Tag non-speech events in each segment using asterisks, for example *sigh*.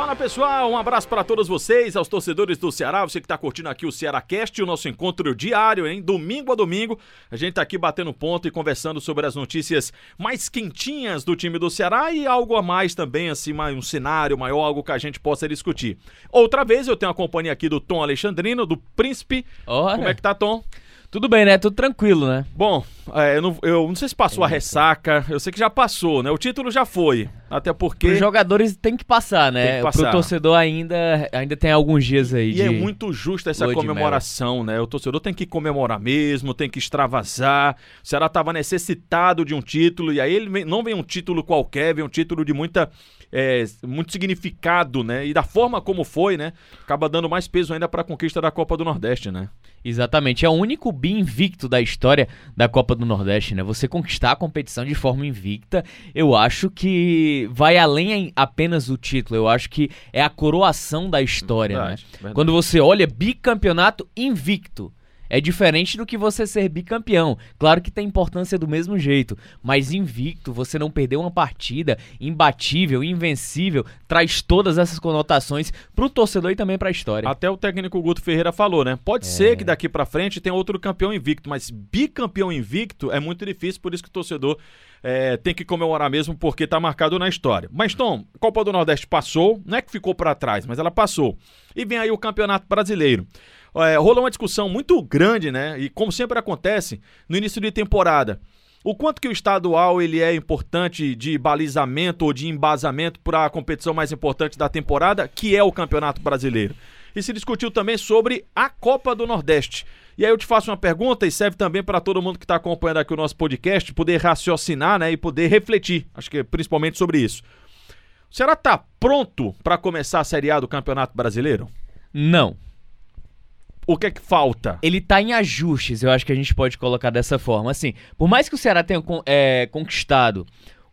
Fala pessoal, um abraço para todos vocês, aos torcedores do Ceará, você que está curtindo aqui o Ceará Cast, o nosso encontro diário, hein? Domingo a domingo, a gente tá aqui batendo ponto e conversando sobre as notícias mais quentinhas do time do Ceará e algo a mais também, assim, um cenário maior, algo que a gente possa discutir. Outra vez eu tenho a companhia aqui do Tom Alexandrino, do Príncipe. Ora. Como é que tá, Tom? Tudo bem, né? Tudo tranquilo, né? Bom, é, eu, não, eu não sei se passou a ressaca, eu sei que já passou, né? O título já foi, até porque... Os jogadores têm que passar, né? Tem que passar. Pro torcedor ainda, ainda tem alguns dias aí E de... é muito justa essa lua comemoração, né? O torcedor tem que comemorar mesmo, tem que extravasar. O Ceará estava necessitado de um título, e aí ele vem- não vem um título qualquer, vem um título de muita. é, muito significado, né? E da forma como foi, né? Acaba dando mais peso ainda para a conquista da Copa do Nordeste, né? Exatamente, é o único bi invicto da história da Copa do Nordeste, né? Você conquistar a competição de forma invicta, eu acho que vai além apenas do título, eu acho que é a coroação da história, Verdade, né? verdade. Quando você olha bicampeonato invicto, é diferente do que você ser bicampeão. Claro que tem importância do mesmo jeito, mas invicto, você não perdeu uma partida, imbatível, invencível, traz todas essas conotações pro torcedor e também pra história. Até o técnico Guto Ferreira falou, né? Pode ser que daqui pra frente tenha outro campeão invicto, mas bicampeão invicto é muito difícil, por isso que o torcedor é, tem que comemorar mesmo, porque tá marcado na história. Mas, Tom, Copa do Nordeste passou, não é que ficou pra trás, mas ela passou. E vem aí o Campeonato Brasileiro. É, rolou uma discussão muito grande, né? E como sempre acontece, no início de temporada. O quanto que o estadual ele é importante de balizamento ou de embasamento para a competição mais importante da temporada, que é o Campeonato Brasileiro. E se discutiu também sobre a Copa do Nordeste. E aí eu te faço uma pergunta e serve também para todo mundo que está acompanhando aqui o nosso podcast poder raciocinar, né, e poder refletir, acho que é principalmente sobre isso. O Ceará tá pronto para começar a Série A do Campeonato Brasileiro? Não. O que é que falta? ele tá em ajustes, eu acho que a gente pode colocar dessa forma. Assim, por mais que o Ceará tenha é, conquistado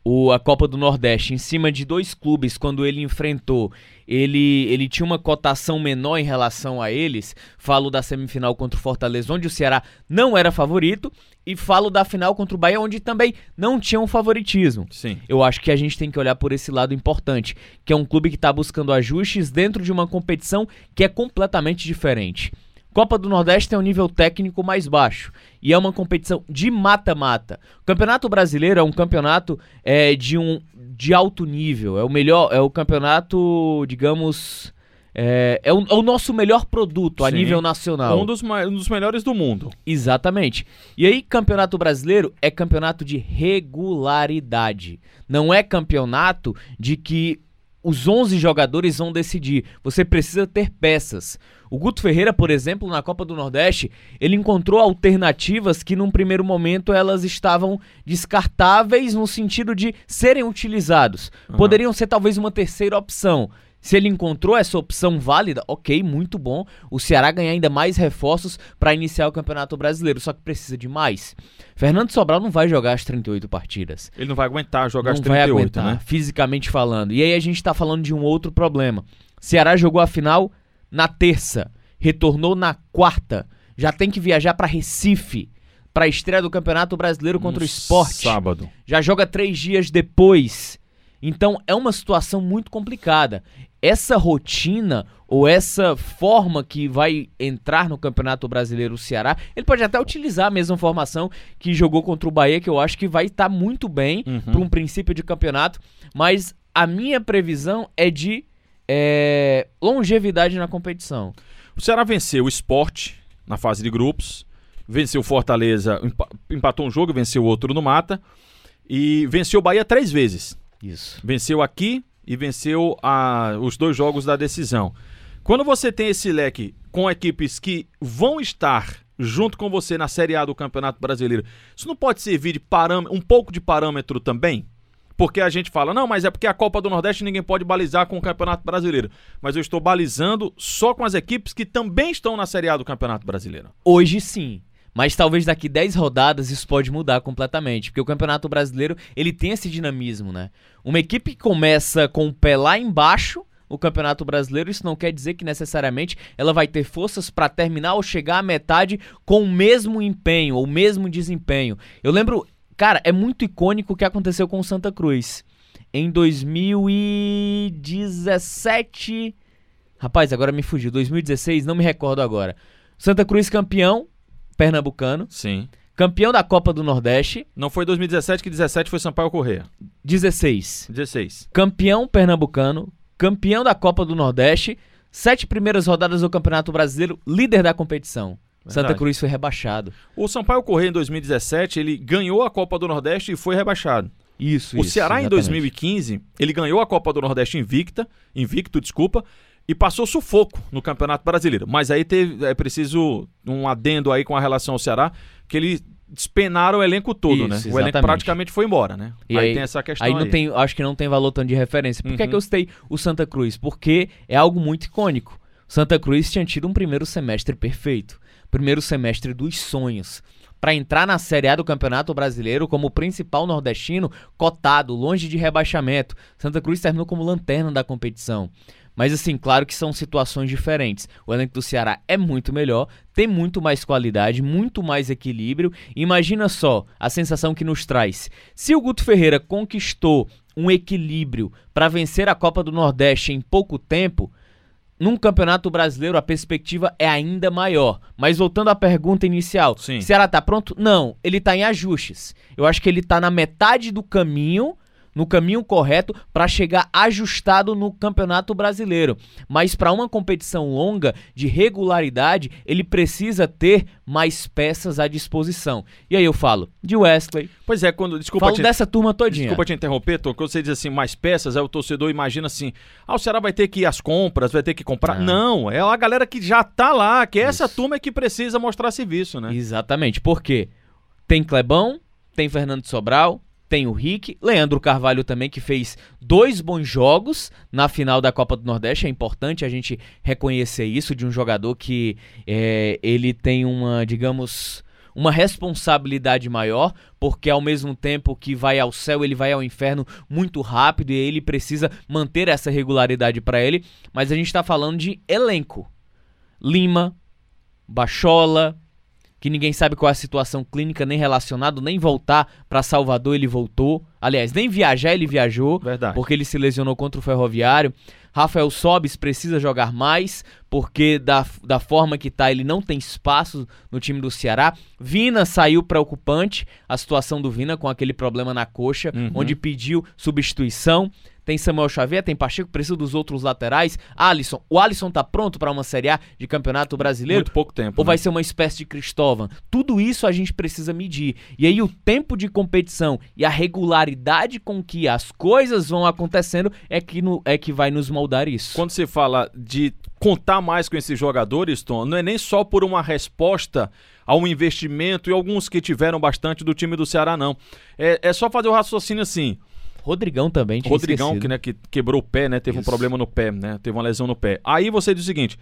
o, a Copa do Nordeste em cima de dois clubes quando ele enfrentou, ele, ele tinha uma cotação menor em relação a eles. Falo da semifinal contra o Fortaleza, onde o Ceará não era favorito, e falo da final contra o Bahia, onde também não tinha um favoritismo. Sim. Eu acho que a gente tem que olhar por esse lado importante, que é um clube que está buscando ajustes dentro de uma competição que é completamente diferente. Copa do Nordeste tem um nível técnico mais baixo e é uma competição de mata-mata. O Campeonato Brasileiro é um campeonato é, de um de alto nível, é o melhor, é o campeonato, digamos, é, é o, é o nosso melhor produto a Sim. nível nacional. Um dos, um dos melhores do mundo. Exatamente. E aí, campeonato brasileiro é campeonato de regularidade. Não é campeonato de que os 11 jogadores vão decidir. Você precisa ter peças. O Guto Ferreira, por exemplo, na Copa do Nordeste, ele encontrou alternativas que num primeiro momento elas estavam descartáveis no sentido de serem utilizados. Poderiam ser talvez uma terceira opção. Se ele encontrou essa opção válida, ok, muito bom. O Ceará ganha ainda mais reforços para iniciar o Campeonato Brasileiro, só que precisa de mais. Fernando Sobral não vai jogar as 38 partidas Ele não vai aguentar jogar não as vai 38, aguentar, né? fisicamente falando. E aí a gente tá falando de um outro problema. Ceará jogou a final na terça, retornou na quarta, já tem que viajar pra Recife pra estreia do Campeonato Brasileiro contra No o Esporte. Sábado. Já joga três dias depois. Então é uma situação muito complicada. Essa rotina ou essa forma que vai entrar no Campeonato Brasileiro o Ceará, ele pode até utilizar a mesma formação que jogou contra o Bahia, que eu acho que vai estar muito bem Uhum. para um princípio de campeonato. Mas a minha previsão é de é, longevidade na competição. O Ceará venceu o Sport na fase de grupos, venceu o Fortaleza, empa- empatou um jogo, venceu outro no mata e venceu o Bahia três vezes. Isso. Venceu aqui e venceu a- os dois jogos da decisão. Quando você tem esse leque com equipes que vão estar junto com você na Série A do Campeonato Brasileiro, isso não pode servir de parâmetro, um pouco de parâmetro também? Porque a gente fala, não, mas é porque a Copa do Nordeste ninguém pode balizar com o Campeonato Brasileiro. Mas eu estou balizando só com as equipes que também estão na Série A do Campeonato Brasileiro. Hoje sim. Mas talvez daqui 10 rodadas isso pode mudar completamente, porque o Campeonato Brasileiro, ele tem esse dinamismo, né? Uma equipe que começa com o pé lá embaixo o Campeonato Brasileiro, isso não quer dizer que necessariamente ela vai ter forças para terminar ou chegar à metade com o mesmo empenho ou o mesmo desempenho. Eu lembro, cara, é muito icônico o que aconteceu com o Santa Cruz. Em 2017. Rapaz, agora me fugiu. 2016, não me recordo agora. Santa Cruz campeão pernambucano. Sim. Campeão da Copa do Nordeste. Não foi 2017 que 17 foi Sampaio Correia. 16. 16. Campeão pernambucano. Campeão da Copa do Nordeste. Sete primeiras rodadas do Campeonato Brasileiro. Líder da competição. Santa Verdade. Cruz foi rebaixado. O Sampaio Correia em 2017, ele ganhou a Copa do Nordeste e foi rebaixado. Isso, o Ceará em 2015, ele ganhou a Copa do Nordeste invicta, invicto, desculpa, e passou sufoco no Campeonato Brasileiro. Mas aí teve, é preciso um adendo aí com a relação ao Ceará, que eles despenaram o elenco todo, Isso, né? O elenco exatamente. praticamente foi embora, né? E aí, aí- tem essa questão Aí aí. não tem, acho que não tem valor tanto de referência. Por que, é Uhum. que eu citei o Santa Cruz? Porque é algo muito icônico. Santa Cruz tinha tido um primeiro semestre perfeito. Primeiro semestre dos sonhos. Para entrar na Série A do Campeonato Brasileiro como o principal nordestino cotado, longe de rebaixamento. Santa Cruz terminou como lanterna da competição. Mas assim, claro que são situações diferentes. O elenco do Ceará é muito melhor, tem muito mais qualidade, muito mais equilíbrio. Imagina só a sensação que nos traz. Se o Guto Ferreira conquistou um equilíbrio para vencer a Copa do Nordeste em pouco tempo, num Campeonato Brasileiro a perspectiva é ainda maior. Mas voltando à pergunta inicial, Sim. Ceará tá pronto? Não, ele tá em ajustes. Eu acho que ele tá na metade do caminho, no caminho correto para chegar ajustado no Campeonato Brasileiro. Mas para uma competição longa de regularidade, ele precisa ter mais peças à disposição. E aí eu falo de Wesley, Pois é, quando. Desculpa falo te, dessa turma todinha. Desculpa te interromper, Tom, quando você diz assim, mais peças, aí o torcedor imagina assim, ah, o Ceará vai ter que ir às compras, vai ter que comprar. Não. Não, é a galera que já tá lá, que essa Isso. turma é que precisa mostrar serviço, né? Exatamente, porque tem Clebão, tem Fernando Sobral, tem o Rick, Leandro Carvalho também, que fez dois bons jogos na final da Copa do Nordeste. É importante a gente reconhecer isso de um jogador que é, ele tem uma, digamos, uma responsabilidade maior, porque ao mesmo tempo que vai ao céu, ele vai ao inferno muito rápido e ele precisa manter essa regularidade para ele. Mas a gente tá falando de elenco. Lima, Bachola, que ninguém sabe qual é a situação clínica, nem relacionado, nem voltar pra Salvador ele voltou. Aliás, nem viajar ele viajou, Verdade. porque ele se lesionou contra o Ferroviário. Rafael Sobis precisa jogar mais, porque da, da forma que tá, ele não tem espaço no time do Ceará. Vina saiu preocupante, a situação do Vina com aquele problema na coxa, Uhum. onde pediu substituição. Tem Samuel Xavier, tem Pacheco, precisa dos outros laterais. Alisson, o Alisson tá pronto pra uma Série A de Campeonato Brasileiro? Muito pouco tempo. Ou vai né? ser uma espécie de Cristóvão? Tudo isso a gente precisa medir. E aí o tempo de competição e a regularidade com que as coisas vão acontecendo é que, no- é que vai nos moldar isso. Quando você fala de contar mais com esses jogadores, Tom, não é nem só por uma resposta a um investimento e alguns que tiveram bastante do time do Ceará, não. É, é só fazer o raciocínio assim. Rodrigão também tinha Rodrigão, esquecido. que, né, que quebrou o pé, né? Teve um Isso. problema no pé, né? Teve uma lesão no pé. Aí você diz o seguinte: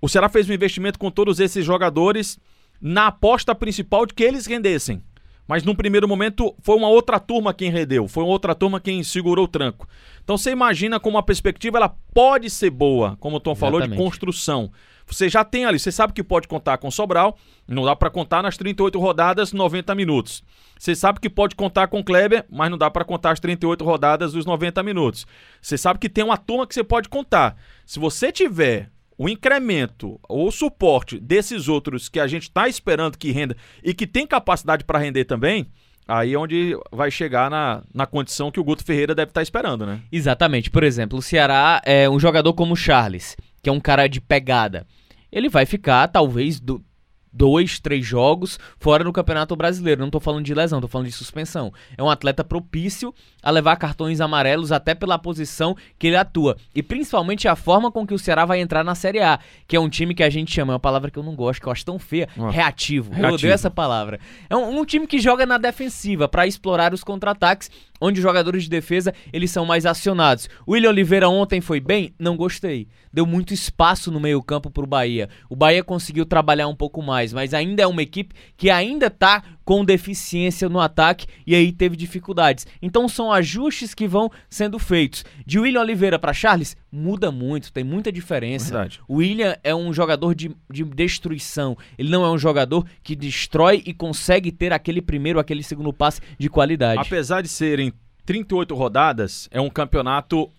o Ceará fez um investimento com todos esses jogadores na aposta principal de que eles rendessem. Mas num primeiro momento foi uma outra turma quem rendeu, foi uma outra turma quem segurou o tranco. Então você imagina como a perspectiva ela pode ser boa, como o Tom falou, de Exatamente. construção. Você já tem ali, você sabe que pode contar com Sobral, não dá pra contar nas 38 rodadas, 90 minutos. Você sabe que pode contar com Kleber, mas não dá pra contar as 38 rodadas dos 90 minutos. Você sabe que tem uma turma que você pode contar. Se você tiver o incremento ou suporte desses outros que a gente está esperando que renda e que tem capacidade para render também, aí é onde vai chegar na, na condição que o Guto Ferreira deve estar esperando, né? Exatamente. Por exemplo, o Ceará é um jogador como o Charles, que é um cara de pegada. Ele vai ficar, talvez, do- dois, três jogos fora no Campeonato Brasileiro. Não tô falando de lesão, tô falando de suspensão. É um atleta propício a levar cartões amarelos até pela posição que ele atua. E principalmente a forma com que o Ceará vai entrar na Série A, que é um time que a gente chama, é uma palavra que eu não gosto, que eu acho tão feia, Ah. reativo. Eu Reativo. odeio essa palavra. É um, um time que joga na defensiva para explorar os contra-ataques, onde os jogadores de defesa eles são mais acionados. O William Oliveira ontem foi bem? Não gostei. Deu muito espaço no meio-campo pro Bahia. O Bahia conseguiu trabalhar um pouco mais, mas ainda é uma equipe que ainda tá com deficiência no ataque e aí teve dificuldades. Então são ajustes que vão sendo feitos. De William Oliveira para Charles, muda muito, tem muita diferença. Verdade. O William é um jogador de, de destruição. Ele não é um jogador que destrói e consegue ter aquele primeiro, aquele segundo passe de qualidade. Apesar de serem 38 rodadas, é um campeonato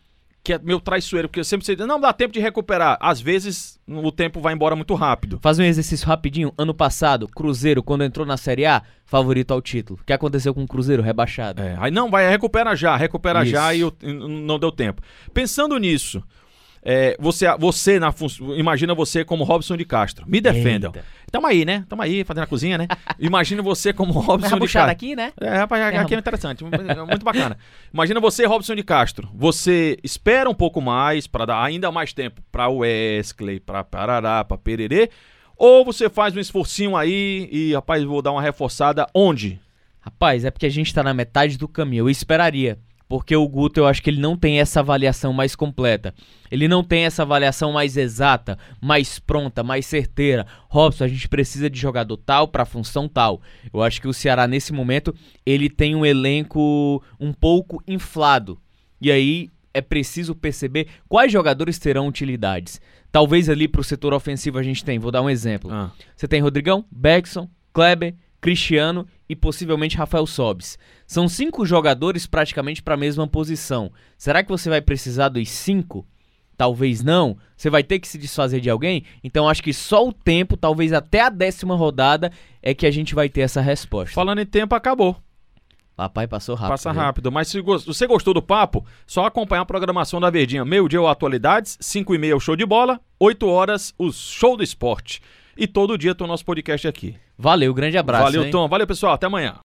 que é meio traiçoeiro, porque eu sempre sei, não dá tempo de recuperar. Às vezes o tempo vai embora muito rápido. Faz um exercício rapidinho. Ano passado, Cruzeiro, quando entrou na Série A, favorito ao título. O que aconteceu com o Cruzeiro? Rebaixado. É, aí não, vai, recupera já, recupera Isso. já e, o- e não deu tempo. Pensando nisso, é, você, você na imagina você como Robson de Castro. Me defendam. Eita. Tamo aí, né? Tamo aí, fazendo a cozinha, né? *laughs* Imagina você como Robson de Castro. aqui, né? É, rapaz, aqui é interessante, muito bacana. Imagina você, Robson de Castro. Você espera um pouco mais para dar ainda mais tempo para Wesley, para Parará, para Pererê, ou você faz um esforcinho aí e, rapaz, vou dar uma reforçada onde? Rapaz, é porque a gente tá na metade do caminho. Eu esperaria. Porque o Guto, eu acho que ele não tem essa avaliação mais completa. Ele não tem essa avaliação mais exata, mais pronta, mais certeira. Robson, a gente precisa de jogador tal pra função tal. Eu acho que o Ceará, nesse momento, ele tem um elenco um pouco inflado. E aí é preciso perceber quais jogadores terão utilidades. Talvez ali pro setor ofensivo a gente tem, vou dar um exemplo. Ah, Você tem Rodrigão, Beckson, Kleber, Cristiano e possivelmente Rafael Sobis. São cinco jogadores praticamente para a mesma posição. Será que você vai precisar dos cinco? Talvez não. Você vai ter que se desfazer de alguém? Então acho que só o tempo, talvez até a décima rodada, é que a gente vai ter essa resposta. falando em tempo, acabou. Papai passou rápido. Passa viu? rápido. Mas se você gostou do papo, só acompanhar a programação da Verdinha. Meio dia o Atualidades, 5 e meia o Show de Bola, 8 horas o Show do Esporte. E todo dia tem o nosso podcast aqui. Valeu, grande abraço. Valeu, hein? Tom. Valeu, pessoal. Até amanhã.